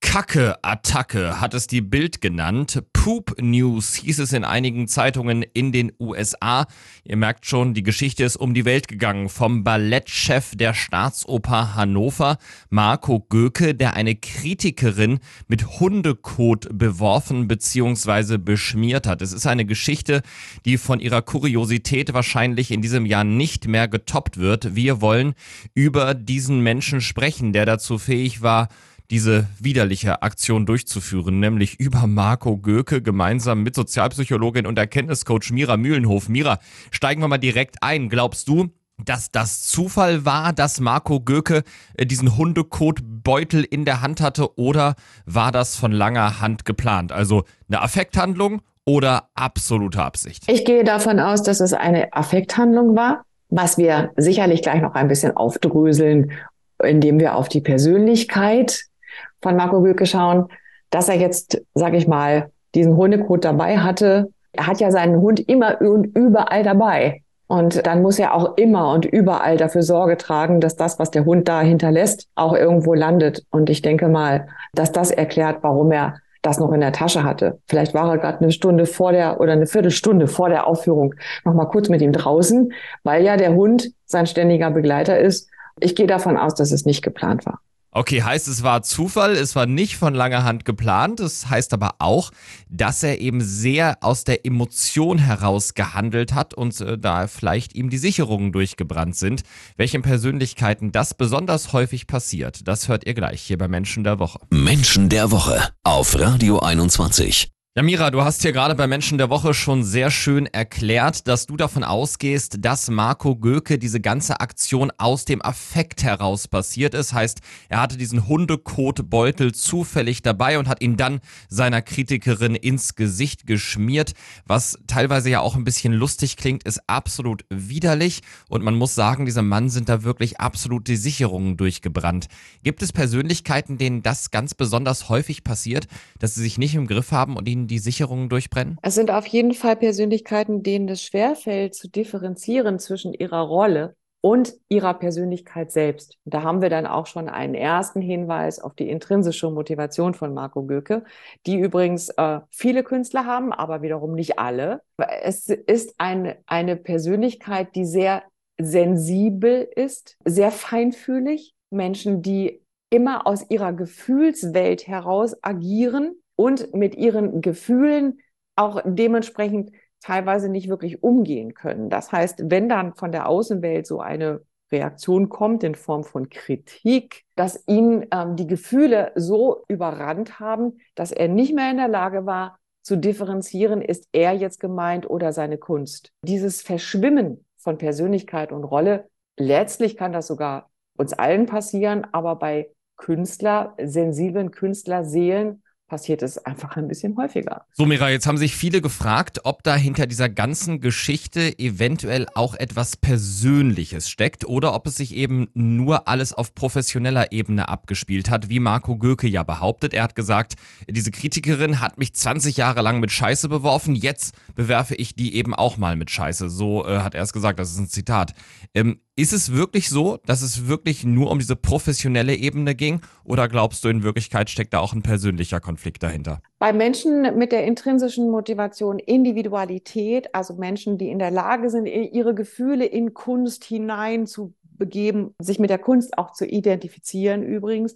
Kacke-Attacke hat es die Bild genannt. Poop News hieß es in einigen Zeitungen in den USA. Ihr merkt schon, die Geschichte ist um die Welt gegangen. Vom Ballettchef der Staatsoper Hannover, Marco Göke, der eine Kritikerin mit Hundekot beworfen bzw. beschmiert hat. Es ist eine Geschichte, die von ihrer Kuriosität wahrscheinlich in diesem Jahr nicht mehr getoppt wird. Wir wollen über diesen Menschen sprechen, der dazu fähig war, diese widerliche Aktion durchzuführen, nämlich über Marco Göke gemeinsam mit Sozialpsychologin und Erkenntniscoach Mira Mühlenhof. Mira, steigen wir mal direkt ein. Glaubst du, dass das Zufall war, dass Marco Göke äh, diesen Hundekotbeutel in der Hand hatte oder war das von langer Hand geplant? Also eine Affekthandlung oder absolute Absicht? Ich gehe davon aus, dass es eine Affekthandlung war, was wir sicherlich gleich noch ein bisschen aufdröseln, indem wir auf die Persönlichkeit von Marco Gülke schauen, dass er jetzt, sag ich mal, diesen Hundekot dabei hatte. Er hat ja seinen Hund immer und überall dabei. Und dann muss er auch immer und überall dafür Sorge tragen, dass das, was der Hund da hinterlässt, auch irgendwo landet. Und ich denke mal, dass das erklärt, warum er das noch in der Tasche hatte. Vielleicht war er gerade eine Stunde vor der oder eine Viertelstunde vor der Aufführung noch mal kurz mit ihm draußen, weil ja der Hund sein ständiger Begleiter ist. Ich gehe davon aus, dass es nicht geplant war. Okay, heißt es war Zufall, es war nicht von langer Hand geplant. Das heißt aber auch, dass er eben sehr aus der Emotion heraus gehandelt hat und äh, da vielleicht ihm die Sicherungen durchgebrannt sind. Welchen Persönlichkeiten das besonders häufig passiert, das hört ihr gleich hier bei Menschen der Woche. Menschen der Woche auf Radio 21. Ja, Mira, du hast hier gerade bei Menschen der Woche schon sehr schön erklärt, dass du davon ausgehst, dass Marco Göke diese ganze Aktion aus dem Affekt heraus passiert ist. Heißt, er hatte diesen Hundekotbeutel zufällig dabei und hat ihn dann seiner Kritikerin ins Gesicht geschmiert. Was teilweise ja auch ein bisschen lustig klingt, ist absolut widerlich. Und man muss sagen, diesem Mann sind da wirklich absolut die Sicherungen durchgebrannt. Gibt es Persönlichkeiten, denen das ganz besonders häufig passiert, dass sie sich nicht im Griff haben und ihnen ihnen die Sicherungen durchbrennen? Es sind auf jeden Fall Persönlichkeiten, denen es schwerfällt, zu differenzieren zwischen ihrer Rolle und ihrer Persönlichkeit selbst. Da haben wir dann auch schon einen ersten Hinweis auf die intrinsische Motivation von Marco Göke, die übrigens äh, viele Künstler haben, aber wiederum nicht alle. Es ist ein, eine Persönlichkeit, die sehr sensibel ist, sehr feinfühlig. Menschen, die immer aus ihrer Gefühlswelt heraus agieren und mit ihren Gefühlen auch dementsprechend teilweise nicht wirklich umgehen können. Das heißt, wenn dann von der Außenwelt so eine Reaktion kommt in Form von Kritik, dass ihn ähm, die Gefühle so überrannt haben, dass er nicht mehr in der Lage war zu differenzieren, ist er jetzt gemeint oder seine Kunst. Dieses Verschwimmen von Persönlichkeit und Rolle, letztlich kann das sogar uns allen passieren, aber bei Künstler, sensiblen Künstlerseelen passiert es einfach ein bisschen häufiger. So, Mira, jetzt haben sich viele gefragt, ob da hinter dieser ganzen Geschichte eventuell auch etwas Persönliches steckt oder ob es sich eben nur alles auf professioneller Ebene abgespielt hat, wie Marco Göke ja behauptet. Er hat gesagt, diese Kritikerin hat mich 20 Jahre lang mit Scheiße beworfen, jetzt bewerfe ich die eben auch mal mit Scheiße. So äh, hat er es gesagt, das ist ein Zitat. Ähm, ist es wirklich so, dass es wirklich nur um diese professionelle Ebene ging? Oder glaubst du, in Wirklichkeit steckt da auch ein persönlicher Konflikt dahinter? Bei Menschen mit der intrinsischen Motivation Individualität, also Menschen, die in der Lage sind, ihre Gefühle in Kunst hinein zu begeben, sich mit der Kunst auch zu identifizieren übrigens,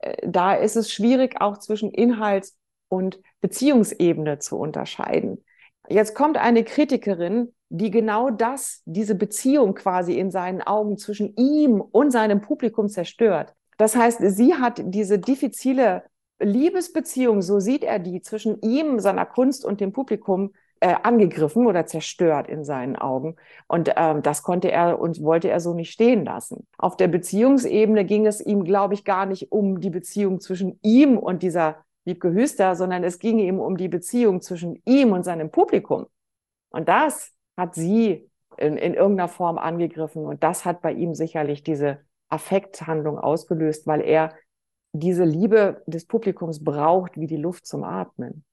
äh, da ist es schwierig, auch zwischen Inhalts- und Beziehungsebene zu unterscheiden. Jetzt kommt eine Kritikerin, die genau das, diese Beziehung quasi in seinen Augen zwischen ihm und seinem Publikum zerstört. Das heißt, sie hat diese diffizile Liebesbeziehung, so sieht er die, zwischen ihm, seiner Kunst und dem Publikum äh, angegriffen oder zerstört in seinen Augen. Und ähm, das konnte er und wollte er so nicht stehen lassen. Auf der Beziehungsebene ging es ihm, glaube ich, gar nicht um die Beziehung zwischen ihm und dieser Wiebke Hüster, sondern es ging ihm um die Beziehung zwischen ihm und seinem Publikum. Und das hat sie in, in irgendeiner Form angegriffen. Und das hat bei ihm sicherlich diese Affekthandlung ausgelöst, weil er diese Liebe des Publikums braucht wie die Luft zum Atmen.